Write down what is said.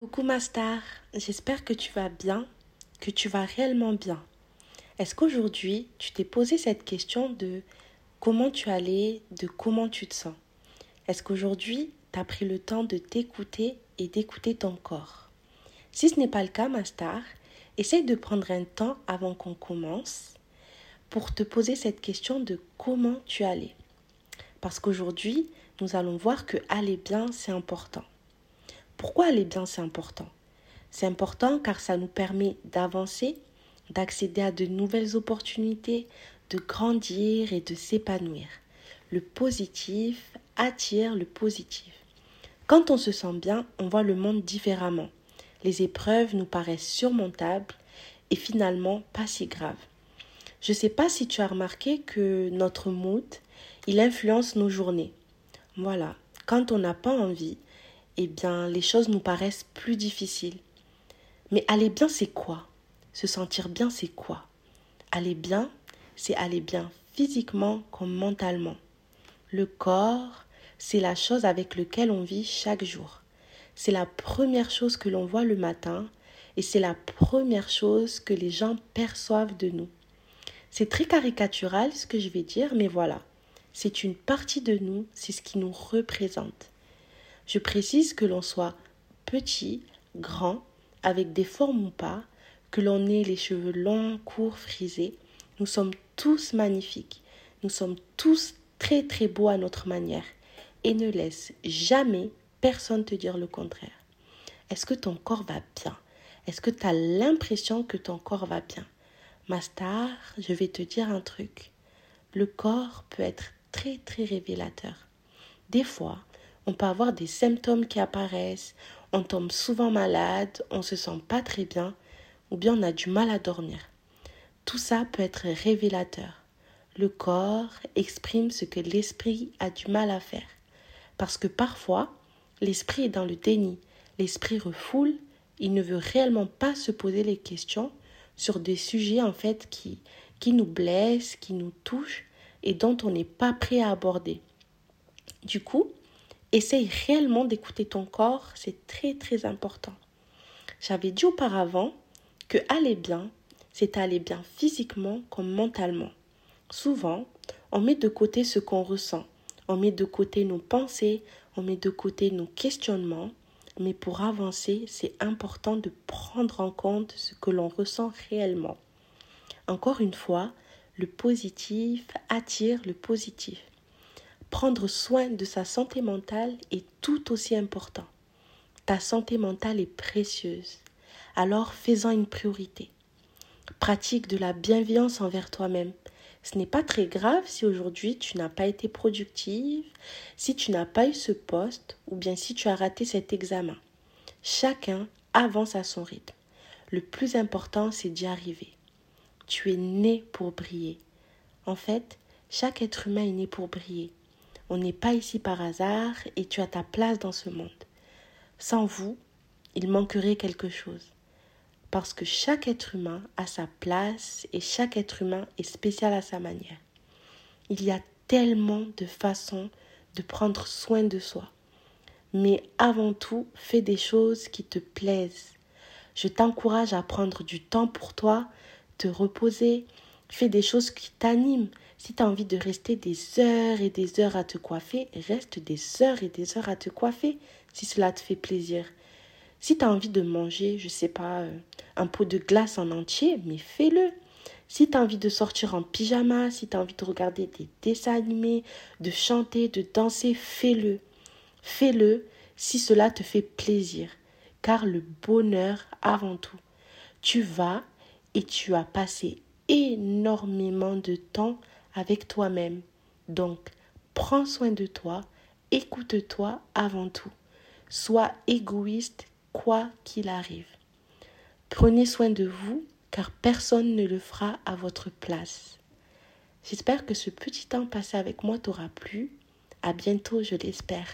Coucou ma star, j'espère que tu vas bien, que tu vas réellement bien. Est-ce qu'aujourd'hui tu t'es posé cette question de comment tu allais, de comment tu te sens? Est-ce qu'aujourd'hui tu as pris le temps de t'écouter et d'écouter ton corps? Si ce n'est pas le cas ma star, essaye de prendre un temps avant qu'on commence pour te poser cette question de comment tu allais. Parce qu'aujourd'hui, nous allons voir que aller bien, c'est important. Pourquoi aller bien, c'est important C'est important car ça nous permet d'avancer, d'accéder à de nouvelles opportunités, de grandir et de s'épanouir. Le positif attire le positif. Quand on se sent bien, on voit le monde différemment. Les épreuves nous paraissent surmontables et finalement pas si graves. Je ne sais pas si tu as remarqué que notre mood, il influence nos journées. Voilà, quand on n'a pas envie, eh bien, les choses nous paraissent plus difficiles. Mais aller bien, c'est quoi? Se sentir bien, c'est quoi? Aller bien, c'est aller bien physiquement comme mentalement. Le corps, c'est la chose avec laquelle on vit chaque jour. C'est la première chose que l'on voit le matin et c'est la première chose que les gens perçoivent de nous. C'est très caricatural ce que je vais dire, mais voilà, c'est une partie de nous, c'est ce qui nous représente. Je précise que l'on soit petit, grand, avec des formes ou pas, que l'on ait les cheveux longs, courts, frisés, nous sommes tous magnifiques. Nous sommes tous très très beaux à notre manière. Et ne laisse jamais personne te dire le contraire. Est-ce que ton corps va bien? Est-ce que tu as l'impression que ton corps va bien? Ma star, je vais te dire un truc. Le corps peut être très très révélateur. Des fois, on peut avoir des symptômes qui apparaissent, on tombe souvent malade, on se sent pas très bien, ou bien on a du mal à dormir. Tout ça peut être révélateur. Le corps exprime ce que l'esprit a du mal à faire. Parce que parfois, l'esprit est dans le déni, l'esprit refoule, il ne veut réellement pas se poser les questions sur des sujets en fait qui, qui nous blessent, qui nous touchent et dont on n'est pas prêt à aborder. Du coup, Essaye réellement d'écouter ton corps, c'est très très important. J'avais dit auparavant que aller bien, c'est aller bien physiquement comme mentalement. Souvent, on met de côté ce qu'on ressent, on met de côté nos pensées, on met de côté nos questionnements, mais pour avancer, c'est important de prendre en compte ce que l'on ressent réellement. Encore une fois, le positif attire le positif prendre soin de sa santé mentale est tout aussi important. Ta santé mentale est précieuse. Alors fais-en une priorité. Pratique de la bienveillance envers toi-même. Ce n'est pas très grave si aujourd'hui tu n'as pas été productive, si tu n'as pas eu ce poste ou bien si tu as raté cet examen. Chacun avance à son rythme. Le plus important, c'est d'y arriver. Tu es né pour briller. En fait, chaque être humain est né pour briller. On n'est pas ici par hasard et tu as ta place dans ce monde. Sans vous, il manquerait quelque chose. Parce que chaque être humain a sa place et chaque être humain est spécial à sa manière. Il y a tellement de façons de prendre soin de soi. Mais avant tout, fais des choses qui te plaisent. Je t'encourage à prendre du temps pour toi, te reposer, fais des choses qui t'animent, si tu as envie de rester des heures et des heures à te coiffer, reste des heures et des heures à te coiffer si cela te fait plaisir. Si tu as envie de manger, je sais pas, euh, un pot de glace en entier, mais fais-le. Si tu as envie de sortir en pyjama, si tu as envie de regarder des dessins animés, de chanter, de danser, fais-le. Fais-le si cela te fait plaisir, car le bonheur avant tout. Tu vas et tu as passé énormément de temps avec toi-même. Donc, prends soin de toi, écoute-toi avant tout. Sois égoïste quoi qu'il arrive. Prenez soin de vous car personne ne le fera à votre place. J'espère que ce petit temps passé avec moi t'aura plu. À bientôt, je l'espère.